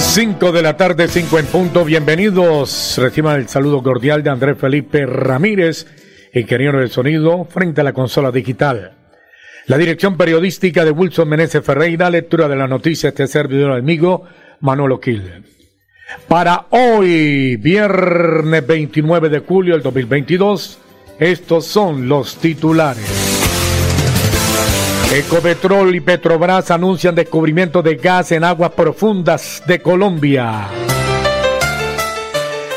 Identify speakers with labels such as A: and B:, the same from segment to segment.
A: 5 de la tarde, 5 en punto. Bienvenidos. Reciban el saludo cordial de Andrés Felipe Ramírez, ingeniero de sonido, frente a la consola digital. La dirección periodística de Wilson Meneses Ferreira, lectura de la noticia este servidor amigo, Manolo Quil. Para hoy, viernes 29 de julio del 2022, estos son los titulares. Ecopetrol y Petrobras anuncian descubrimiento de gas en aguas profundas de Colombia.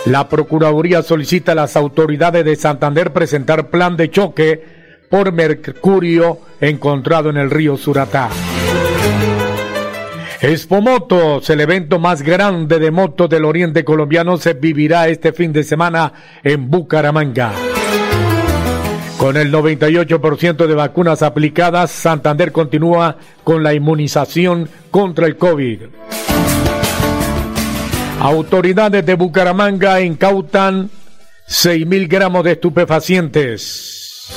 A: La Procuraduría solicita a las autoridades de Santander presentar plan de choque por mercurio encontrado en el río Suratá. Expomotos, el evento más grande de motos del oriente colombiano, se vivirá este fin de semana en Bucaramanga. Con el 98% de vacunas aplicadas, Santander continúa con la inmunización contra el COVID. Autoridades de Bucaramanga incautan 6.000 gramos de estupefacientes.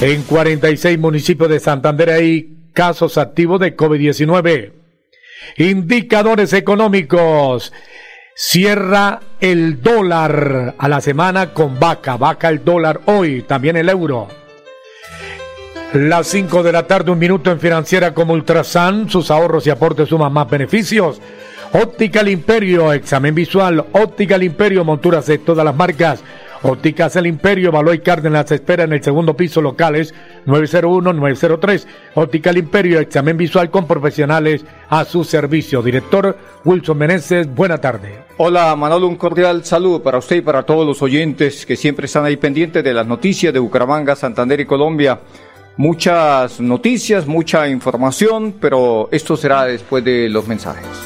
A: En 46 municipios de Santander hay casos activos de COVID-19. Indicadores económicos. Cierra el dólar a la semana con vaca. Vaca el dólar hoy, también el euro. Las 5 de la tarde, un minuto en financiera como Ultrasan. Sus ahorros y aportes suman más beneficios. Óptica al Imperio, examen visual. Óptica al Imperio, monturas de todas las marcas. Ópticas El Imperio, Baloy Cárdenas espera en el segundo piso locales 901-903. Óptica El Imperio, examen visual con profesionales a su servicio. Director Wilson Meneses, buena tarde.
B: Hola Manolo, un cordial saludo para usted y para todos los oyentes que siempre están ahí pendientes de las noticias de Bucaramanga, Santander y Colombia. Muchas noticias, mucha información, pero esto será después de los mensajes.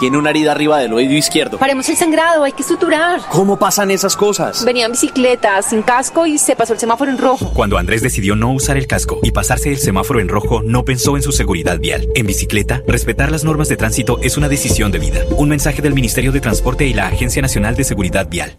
C: Tiene una herida arriba del oído izquierdo.
D: Paremos el sangrado, hay que suturar.
C: ¿Cómo pasan esas cosas?
D: Venía en bicicleta, sin casco y se pasó el semáforo en rojo.
E: Cuando Andrés decidió no usar el casco y pasarse el semáforo en rojo, no pensó en su seguridad vial. En bicicleta, respetar las normas de tránsito es una decisión de vida. Un mensaje del Ministerio de Transporte y la Agencia Nacional de Seguridad Vial.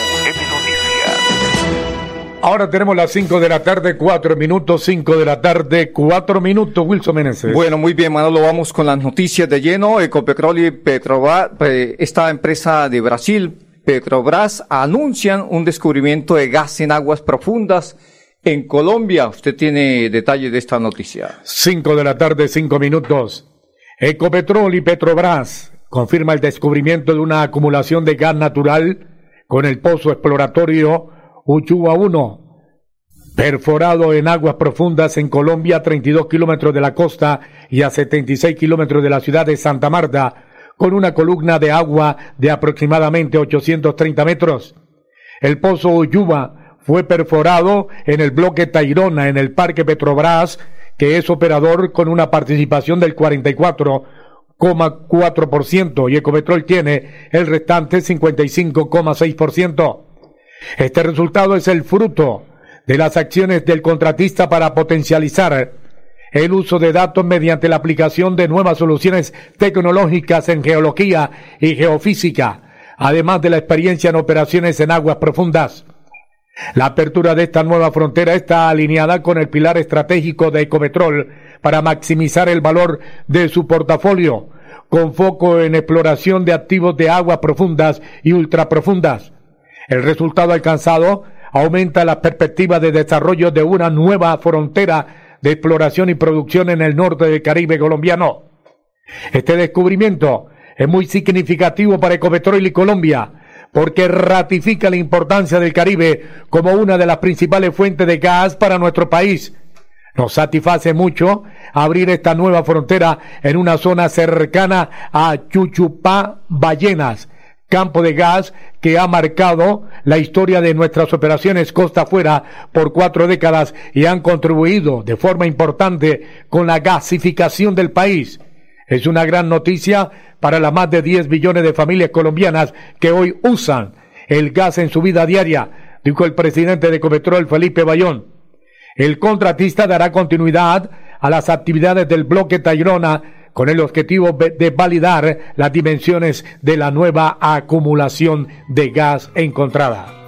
A: Ahora tenemos las 5 de la tarde, 4 minutos, 5 de la tarde, 4 minutos, Wilson Meneses.
B: Bueno, muy bien, Manolo, vamos con las noticias de lleno. Ecopetrol y Petrobras, esta empresa de Brasil, Petrobras, anuncian un descubrimiento de gas en aguas profundas en Colombia. Usted tiene detalles de esta noticia.
A: 5 de la tarde, 5 minutos. Ecopetrol y Petrobras confirma el descubrimiento de una acumulación de gas natural con el pozo exploratorio Uchuba 1, perforado en aguas profundas en Colombia, a 32 kilómetros de la costa y a 76 kilómetros de la ciudad de Santa Marta, con una columna de agua de aproximadamente 830 metros. El pozo Uyuba fue perforado en el bloque Tairona, en el Parque Petrobras, que es operador con una participación del 44,4% y Ecopetrol tiene el restante 55,6%. Este resultado es el fruto de las acciones del contratista para potencializar el uso de datos mediante la aplicación de nuevas soluciones tecnológicas en geología y geofísica, además de la experiencia en operaciones en aguas profundas. La apertura de esta nueva frontera está alineada con el pilar estratégico de Ecopetrol para maximizar el valor de su portafolio, con foco en exploración de activos de aguas profundas y ultraprofundas. El resultado alcanzado aumenta la perspectiva de desarrollo de una nueva frontera de exploración y producción en el norte del Caribe colombiano. Este descubrimiento es muy significativo para Ecopetrol y Colombia, porque ratifica la importancia del Caribe como una de las principales fuentes de gas para nuestro país. Nos satisface mucho abrir esta nueva frontera en una zona cercana a Chuchupá Ballenas, campo de gas que ha marcado la historia de nuestras operaciones costa afuera por cuatro décadas y han contribuido de forma importante con la gasificación del país. Es una gran noticia para las más de 10 millones de familias colombianas que hoy usan el gas en su vida diaria, dijo el presidente de Cometrol, Felipe Bayón. El contratista dará continuidad a las actividades del bloque Tayrona con el objetivo de validar las dimensiones de la nueva acumulación de gas encontrada.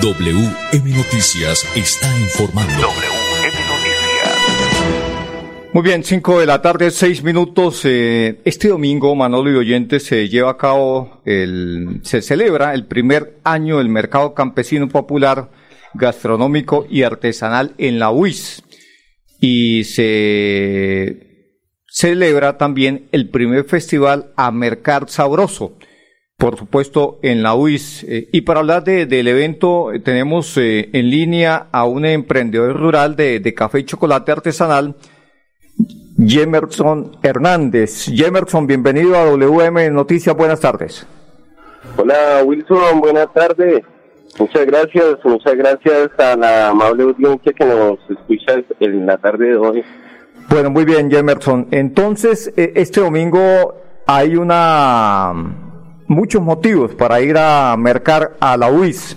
F: WM Noticias está informando.
G: WM Noticias.
B: Muy bien, 5 de la tarde, 6 minutos. Eh, este domingo, Manolo y oyentes, se lleva a cabo el, se celebra el primer año del Mercado Campesino Popular gastronómico y artesanal en la UIS. Y se celebra también el primer festival a Mercar Sabroso, por supuesto en la UIS. Eh, y para hablar de, del evento eh, tenemos eh, en línea a un emprendedor rural de, de café y chocolate artesanal, Jemerson Hernández. Jemerson, bienvenido a WM Noticias, buenas tardes.
H: Hola Wilson, buenas tardes. Muchas gracias, muchas gracias a la amable audiencia que nos escucha en la tarde de hoy.
B: Bueno, muy bien, Jemerson. Entonces, eh, este domingo hay una muchos motivos para ir a mercar a la UIS.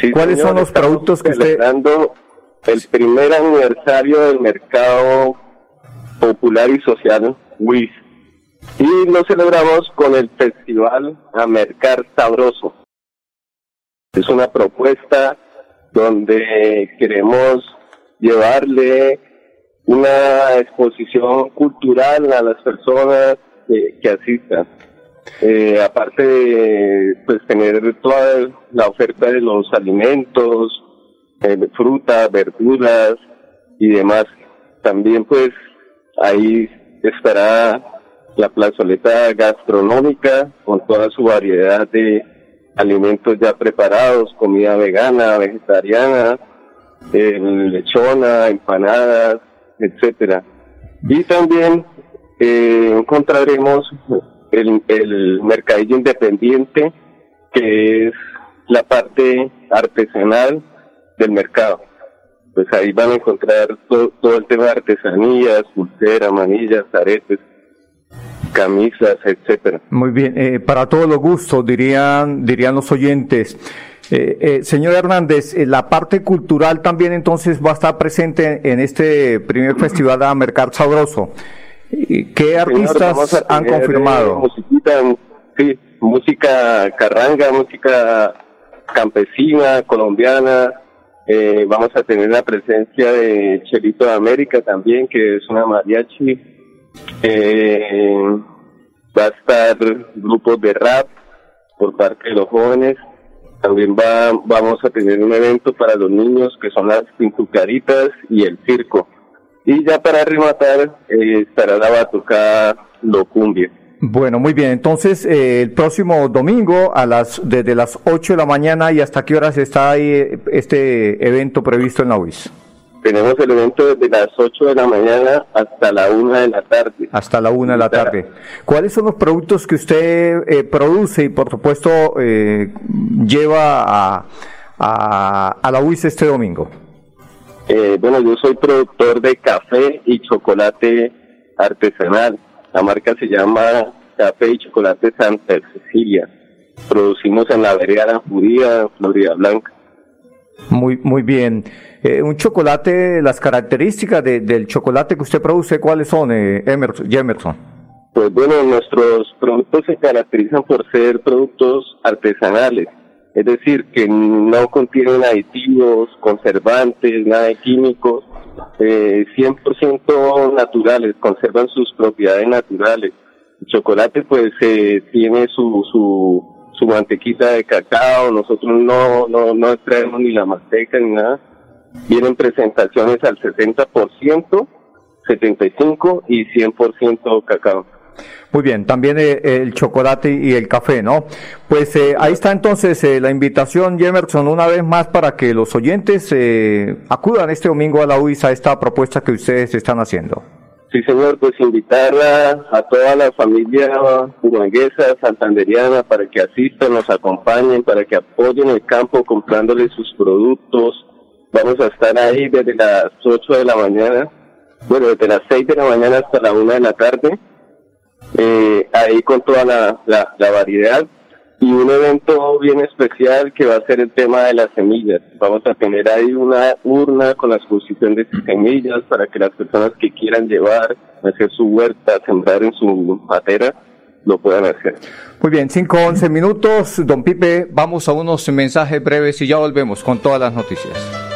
H: Sí,
B: ¿Cuáles
H: señor,
B: son los productos que usted
H: celebrando el primer aniversario del mercado popular y social WIS. Y lo celebramos con el festival A Mercar Sabroso. Es una propuesta donde queremos llevarle una exposición cultural a las personas que, asistan. Eh, aparte de pues, tener toda la oferta de los alimentos, eh, frutas, verduras y demás. También pues ahí estará la plazoleta gastronómica con toda su variedad de alimentos ya preparados, comida vegana, vegetariana, lechona, empanadas, etcétera. Y también eh, encontraremos el, el mercadillo independiente, que es la parte artesanal del mercado. Pues ahí van a encontrar todo, todo el tema de artesanías, pulseras, manillas, aretes, camisas, etcétera.
B: Muy bien, eh, para todos los gustos, dirían, dirían los oyentes. Eh, eh, señor Hernández, la parte cultural también entonces va a estar presente en este primer festival de Mercar Sabroso. ¿Y ¿Qué
H: Señor,
B: artistas han
H: tener,
B: confirmado?
H: musiquita, sí, música carranga, música campesina, colombiana. Vamos a tener la presencia de Chelito de América también, que es una mariachi. Eh, va a estar grupos de rap, por parte de los jóvenes. También va, vamos a tener un evento para los niños que son las pintucaritas y el circo. Y ya para rematar eh, estará la batucada Locumbia.
B: Bueno, muy bien. Entonces, eh, el próximo domingo, a las desde las 8 de la mañana y hasta qué horas está ahí eh, este evento previsto en la UIS.
H: Tenemos el evento desde las 8 de la mañana hasta la 1 de la tarde.
B: Hasta la 1 de la tarde. ¿Cuáles son los productos que usted eh, produce y, por supuesto, eh, lleva a, a, a la UIS este domingo?
H: Eh, bueno, yo soy productor de café y chocolate artesanal. La marca se llama Café y Chocolate Santa Cecilia. Producimos en la vereda La Judía, Florida Blanca.
B: Muy, muy bien. Eh, un chocolate, las características de- del chocolate que usted produce, ¿cuáles son, eh, Emerson, Jemerson?
H: Pues bueno, nuestros productos se caracterizan por ser productos artesanales, es decir, que no contienen aditivos, conservantes, nada de químicos, eh, 100% naturales, conservan sus propiedades naturales. El chocolate pues eh, tiene su, su, su mantequita de cacao, nosotros no, no, no extraemos ni la manteca ni nada. Vienen presentaciones al 60%, 75% y 100% cacao.
B: Muy bien, también eh, el chocolate y el café, ¿no? Pues eh, ahí está entonces eh, la invitación, Jemerson, una vez más para que los oyentes eh, acudan este domingo a la UIS a esta propuesta que ustedes están haciendo.
H: Sí, señor, pues invitar a, toda la familia humanguesa, santanderiana, para que asistan, nos acompañen, para que apoyen el campo comprándole sus productos. Vamos a estar ahí desde las 8 de la mañana, bueno, desde las 6 de la mañana hasta la 1 de la tarde, eh, ahí con toda la, la variedad. Y un evento bien especial que va a ser el tema de las semillas. Vamos a tener ahí una urna con la exposición de semillas para que las personas que quieran llevar, hacer su huerta, sembrar en su matera, lo puedan hacer.
B: Muy bien, 5 11 minutos. Don Pipe, vamos a unos mensajes breves y ya volvemos con todas las noticias.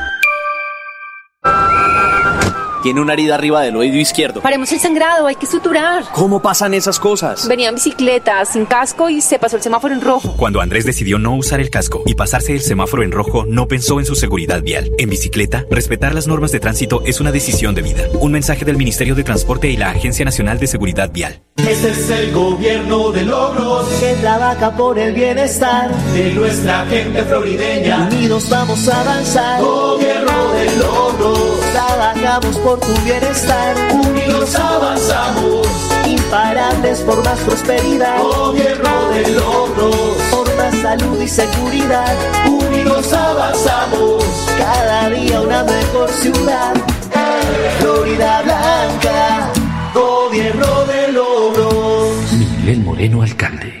C: Tiene una herida arriba del oído izquierdo.
I: Paremos el sangrado, hay que suturar.
C: ¿Cómo pasan esas cosas?
I: Venía en bicicleta, sin casco y se pasó el semáforo en rojo.
E: Cuando Andrés decidió no usar el casco y pasarse el semáforo en rojo, no pensó en su seguridad vial. En bicicleta, respetar las normas de tránsito es una decisión de vida. Un mensaje del Ministerio de Transporte y la Agencia Nacional de Seguridad Vial.
J: Este es el gobierno de logros que trabaja por el bienestar de nuestra gente florideña. Unidos vamos a avanzar. Gobierno de logros. Trabajamos por tu bienestar. Unidos avanzamos. Imparables por más prosperidad. Gobierno de logros. Por más salud y seguridad. Unidos avanzamos. Cada día una mejor ciudad. Florida Blanca. Gobierno de logros.
F: Miguel Moreno, alcalde.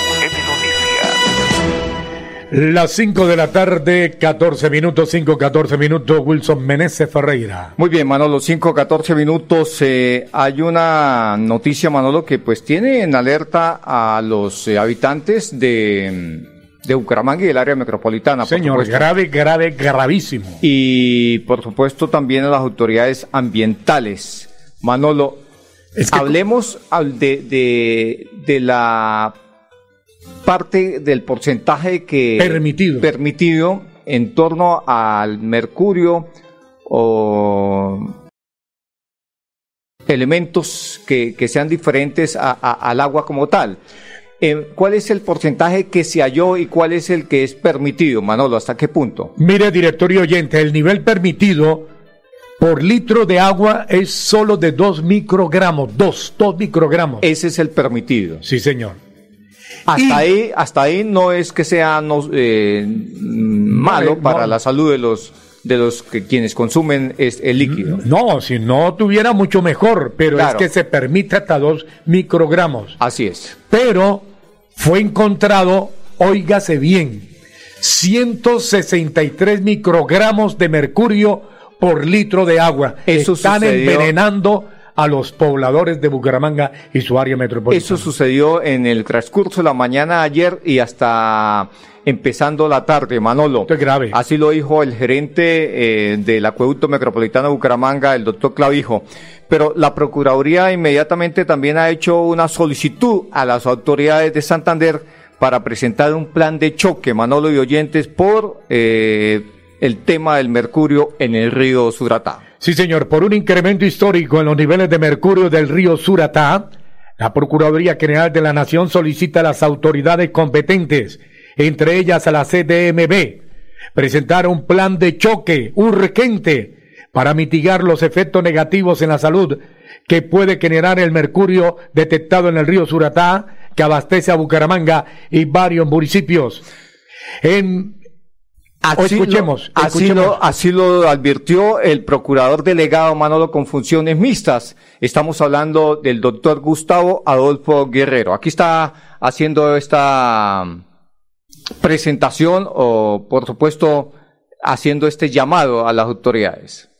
A: Las 5 de la tarde, 14 minutos, 5, 14 minutos, Wilson Meneses Ferreira.
B: Muy bien, Manolo, 5, 14 minutos. eh, hay una noticia, Manolo, que pues tiene en alerta a los eh, habitantes de, de Bucaramanga y del área metropolitana.
A: Señor, grave, grave, gravísimo.
B: Y por supuesto también a las autoridades ambientales. Manolo, Hablemos al- de, de, de la parte del porcentaje que
A: Permitido.
B: permitido en torno al mercurio o elementos que, que sean diferentes a- a- al agua como tal. Eh, ¿Cuál es el porcentaje que se halló y cuál es el que es permitido, Manolo? ¿Hasta qué punto?
A: Mire, director y oyente, el nivel permitido por litro de agua es solo de 2 microgramos. 2, 2 microgramos.
B: Ese es el permitido.
A: Sí, señor.
B: Hasta ahí, hasta ahí no es que sea no, eh, malo
A: no.
B: para la salud de los de los que quienes consumen es el líquido.
A: No, si no tuviera mucho mejor, pero
B: Claro.
A: es que se permite hasta 2 microgramos.
B: Así es.
A: Pero fue encontrado, óigase bien, 163 microgramos de mercurio por litro de agua.
B: Eso
A: Están
B: sucedió-
A: envenenando a los pobladores de Bucaramanga y su área metropolitana.
B: Eso sucedió en el transcurso de la mañana ayer y hasta empezando la tarde, Manolo.
A: es grave.
B: Así lo dijo el gerente eh, del acueducto metropolitano de Bucaramanga, el doctor Clavijo. Pero la Procuraduría inmediatamente también ha hecho una solicitud a las autoridades de Santander para presentar un plan de choque, Manolo y oyentes, por eh, el tema del mercurio en el río Suratá.
A: Sí, señor, por un incremento histórico en los niveles de mercurio del río Suratá, la Procuraduría General de la Nación solicita a las autoridades competentes, entre ellas a la CDMB, presentar un plan de choque urgente para mitigar los efectos negativos en la salud que puede generar el mercurio detectado en el río Suratá, que abastece a Bucaramanga y varios municipios. En o escuchemos,
B: lo, así,
A: escuchemos.
B: lo, así lo advirtió el procurador delegado Manolo con funciones mixtas. Estamos hablando del doctor Gustavo Adolfo Guerrero. Aquí está haciendo esta presentación o, por supuesto, haciendo este llamado a las autoridades.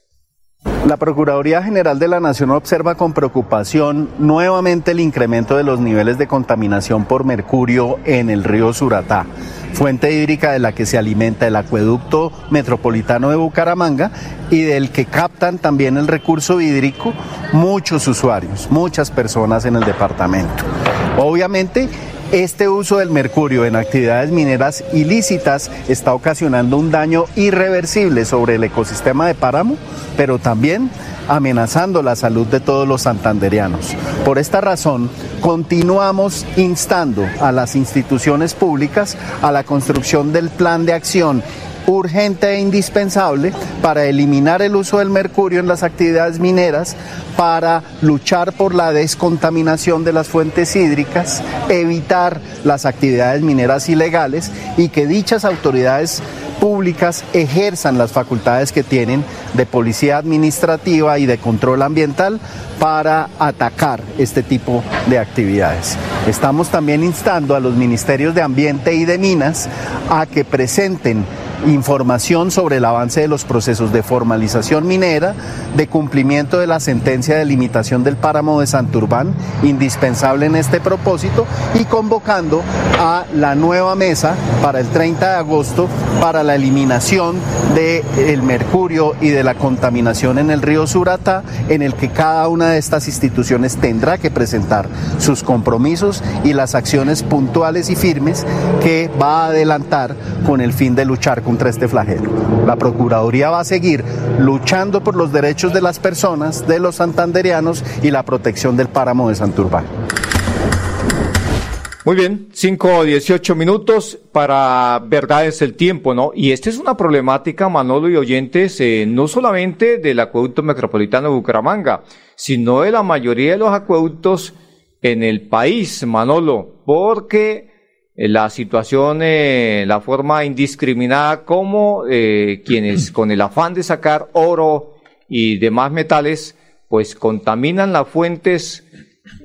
K: La Procuraduría General de la Nación observa con preocupación nuevamente el incremento de los niveles de contaminación por mercurio en el río Suratá, fuente hídrica de la que se alimenta el acueducto metropolitano de Bucaramanga y del que captan también el recurso hídrico muchos usuarios, muchas personas en el departamento. Obviamente, este uso del mercurio en actividades mineras ilícitas está ocasionando un daño irreversible sobre el ecosistema de páramo, pero también amenazando la salud de todos los santanderianos. Por esta razón, continuamos instando a las instituciones públicas a la construcción del plan de acción urgente e indispensable para eliminar el uso del mercurio en las actividades mineras, para luchar por la descontaminación de las fuentes hídricas, evitar las actividades mineras ilegales y que dichas autoridades públicas ejerzan las facultades que tienen de policía administrativa y de control ambiental para atacar este tipo de actividades. Estamos también instando a los ministerios de Ambiente y de Minas a que presenten información sobre el avance de los procesos de formalización minera, de cumplimiento de la sentencia de limitación del páramo de Santurbán, indispensable en este propósito, y convocando a la nueva mesa para el 30 de agosto para la eliminación del mercurio y de la contaminación en el río Surata, en el que cada una de estas instituciones tendrá que presentar sus compromisos y las acciones puntuales y firmes que va a adelantar con el fin de luchar contra este flagelo. La Procuraduría va a seguir luchando por los derechos de las personas, de los santanderianos y la protección del páramo de Santurbán.
B: Muy bien, 5 o 18 minutos para verdades el tiempo, ¿no? Y esta es una problemática, Manolo y oyentes, eh, no solamente del acueducto metropolitano de Bucaramanga, sino de la mayoría de los acueductos en el país, Manolo, porque la situación, eh, la forma indiscriminada como eh, quienes con el afán de sacar oro y demás metales, pues contaminan las fuentes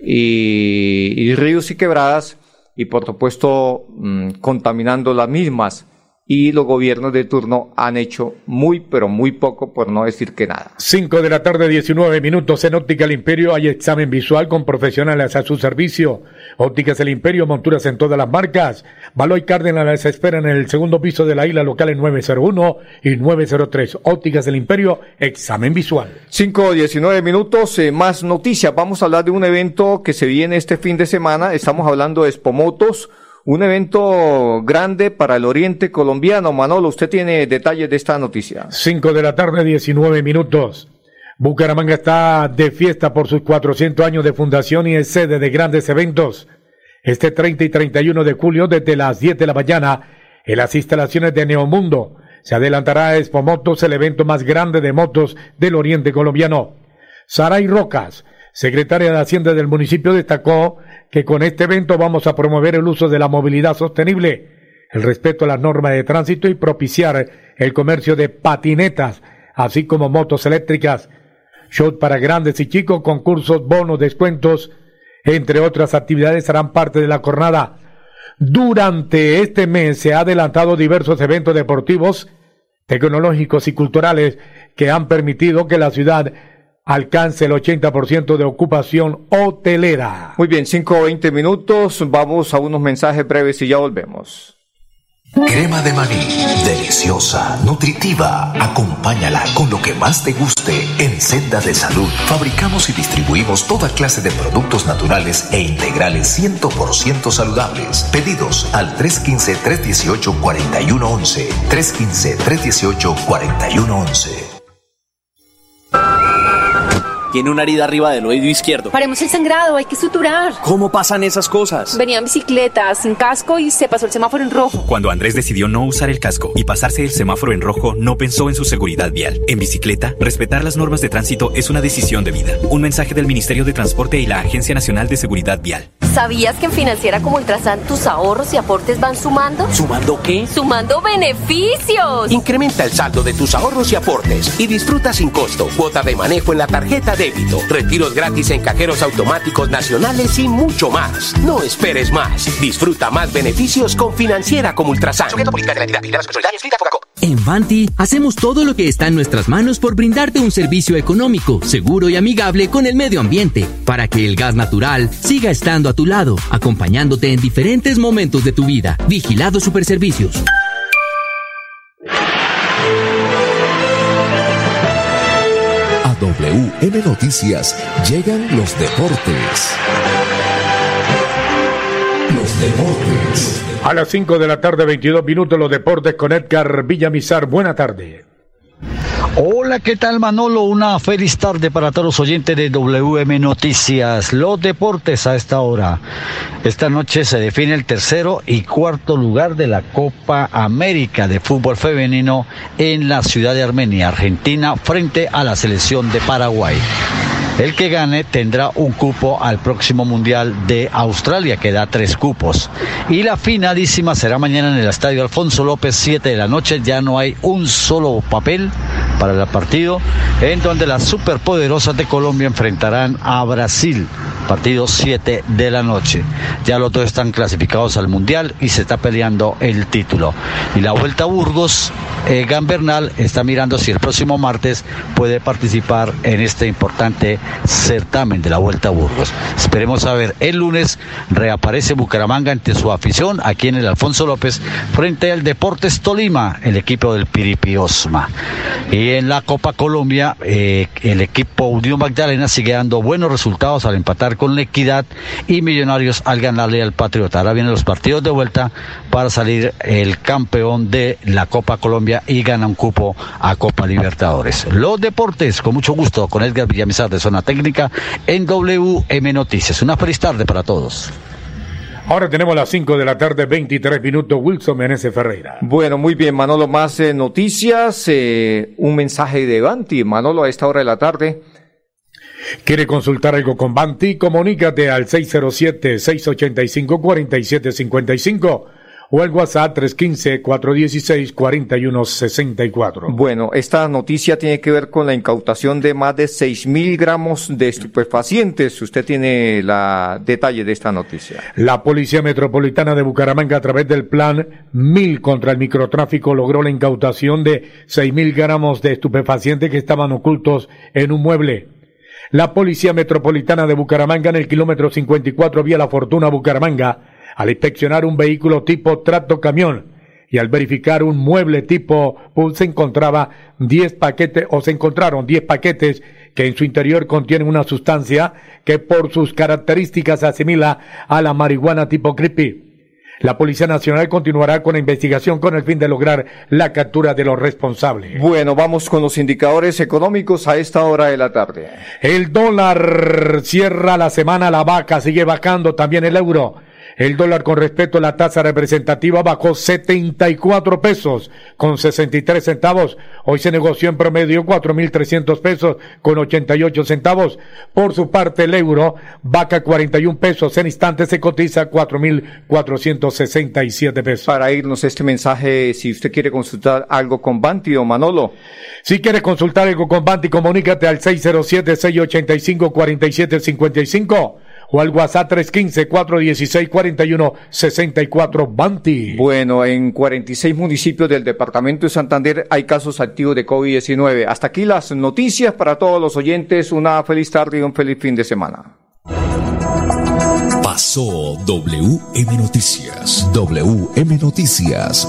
B: y, y ríos y quebradas y por supuesto mm, contaminando las mismas. Y los gobiernos de turno han hecho muy, pero muy poco, por no decir que nada.
A: 5 de la tarde, 19 minutos. En Óptica El Imperio hay examen visual con profesionales a su servicio. Ópticas El Imperio, monturas en todas las marcas. Baloy Cárdenas les esperan en el segundo piso de la isla local en 901 y 903. Ópticas El Imperio, examen visual.
B: 5, 19 minutos, eh, más noticias. Vamos a hablar de un evento que se viene este fin de semana. Estamos hablando de Espomotos un evento grande para el oriente colombiano. Manolo, usted tiene detalles de esta noticia.
A: 5 de la tarde, 19 minutos. Bucaramanga está de fiesta por sus 400 años de fundación y es sede de grandes eventos. Este 30 y 31 de julio, desde las 10 de la mañana, en las instalaciones de Neomundo, se adelantará a Expo Motos, el evento más grande de motos del oriente colombiano. Saray Rocas, secretaria de Hacienda del municipio, destacó que con este evento vamos a promover el uso de la movilidad sostenible, el respeto a las normas de tránsito y propiciar el comercio de patinetas, así como motos eléctricas, shows para grandes y chicos, concursos, bonos, descuentos, entre otras actividades harán parte de la jornada. Durante este mes se han adelantado diversos eventos deportivos, tecnológicos y culturales que han permitido que la ciudad alcance el 80% de ocupación hotelera.
B: Muy bien, 5 o 20 minutos, vamos a unos mensajes breves y ya volvemos.
F: Crema de maní, deliciosa, nutritiva. Acompáñala con lo que más te guste en Senda de Salud. Fabricamos y distribuimos toda clase de productos naturales e integrales 100% saludables. Pedidos al 315-318-4111. 315-318-4111.
C: Tiene una herida arriba del oído izquierdo.
D: Paremos el sangrado, hay que suturar.
C: ¿Cómo pasan esas cosas?
I: Venía en bicicleta, sin casco y se pasó el semáforo en rojo.
E: Cuando Andrés decidió no usar el casco y pasarse el semáforo en rojo, no pensó en su seguridad vial. En bicicleta, respetar las normas de tránsito es una decisión de vida. Un mensaje del Ministerio de Transporte y la Agencia Nacional de Seguridad Vial.
D: ¿Sabías que en Financiera como Ultrasan tus ahorros y aportes van sumando?
C: ¿Sumando qué?
D: ¡Sumando beneficios!
L: Incrementa el saldo de tus ahorros y aportes y disfruta sin costo cuota de manejo en la tarjeta débito, retiros gratis en cajeros automáticos nacionales y mucho más. No esperes más. Disfruta más beneficios con Financiera como Ultrasan.
M: En Vanti hacemos todo lo que está en nuestras manos por brindarte un servicio económico, seguro y amigable con el medio ambiente, para que el gas natural siga estando a tu lado, acompañándote en diferentes momentos de tu vida. Vigilado Superservicios.
N: A WM Noticias llegan los deportes. Los deportes.
A: A las 5 de la tarde, 22 minutos, los deportes con Edgar Villamizar. Buena tarde.
O: Hola, ¿qué tal Manolo? Una feliz tarde para todos los oyentes de WM Noticias. Los deportes a esta hora. Esta noche se define el tercero y cuarto lugar de la Copa América de fútbol femenino en la ciudad de Armenia, Argentina, frente a la selección de Paraguay. El que gane tendrá un cupo al próximo Mundial de Australia, que da tres cupos. Y la finalísima será mañana en el Estadio Alfonso López, 7 de la noche. Ya no hay un solo papel para el partido, en donde las superpoderosas de Colombia enfrentarán a Brasil. Partido 7 de la noche. Ya los dos están clasificados al Mundial y se está peleando el título. Y la Vuelta a Burgos, eh, Gambernal está mirando si el próximo martes puede participar en este importante certamen de la Vuelta a Burgos. Esperemos a ver, el lunes reaparece Bucaramanga ante su afición aquí en el Alfonso López frente al Deportes Tolima, el equipo del Piripi Osma. Y en la Copa Colombia, eh, el equipo Unión Magdalena sigue dando buenos resultados al empatar con la Equidad y Millonarios al ganarle al Patriota. Ahora vienen los partidos de vuelta para salir el campeón de la Copa Colombia y gana un cupo a Copa Libertadores. Los deportes, con mucho gusto, con Edgar Villamizar de Zona Técnica en WM Noticias. Una feliz tarde para todos.
A: Ahora tenemos las 5 de la tarde, 23 minutos. Wilson Meneses Ferreira.
B: Bueno, muy bien, Manolo, más eh, noticias. eh, un mensaje de Banti, Manolo, a esta hora de la tarde.
A: ¿Quiere consultar algo con Banti? Comunícate al 607-685-4755 o el WhatsApp 315-416-4164.
B: Bueno, esta noticia tiene que ver con la incautación de más de 6 mil gramos de estupefacientes. Usted tiene la detalle de esta noticia.
A: La Policía Metropolitana de Bucaramanga, a través del plan 1000 contra el microtráfico, logró la incautación de 6 mil gramos de estupefacientes que estaban ocultos en un mueble. La Policía Metropolitana de Bucaramanga en el kilómetro 54 vía La Fortuna Bucaramanga al inspeccionar un vehículo tipo trato camión y al verificar un mueble tipo pues, se encontraba 10 paquetes o se encontraron 10 paquetes que en su interior contienen una sustancia que por sus características asimila a la marihuana tipo creepy. La Policía Nacional continuará con la investigación con el fin de lograr la captura de los responsables.
B: Bueno, vamos con los indicadores económicos a esta hora de la tarde.
A: El dólar cierra la semana, la vaca sigue bajando, también el euro. El dólar con respecto a la tasa representativa bajó 74 pesos con 63 centavos. Hoy se negoció en promedio 4.300 pesos con 88 centavos. Por su parte, el euro vaca 41 pesos. En instantes se cotiza 4.467 pesos.
B: Para irnos este mensaje, si usted quiere consultar algo con Banti o Manolo.
A: Si quiere consultar algo con Banti, comunícate al 607-685-4755 o al WhatsApp 315-416-4164 Banti.
B: Bueno, en 46 municipios del departamento de Santander hay casos activos de COVID-19. Hasta aquí las noticias para todos los oyentes. Una feliz tarde y un feliz fin de semana.
N: Pasó WM Noticias. WM Noticias.